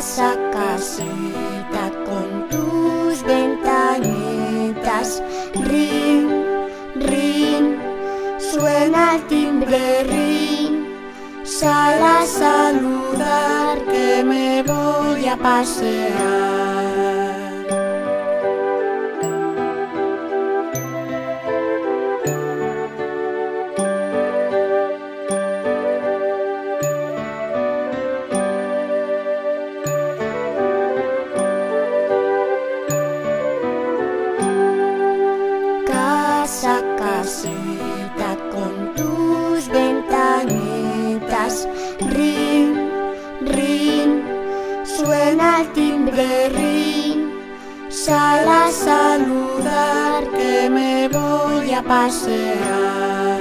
casa, casita con tus ventanitas. Rin, rin, suena el timbre, rin. Sal a saludar que me voy a pasear. Casa, casita con tus ventanitas, ring, ring, suena el timbre, ring, sal a saludar que me voy a pasear.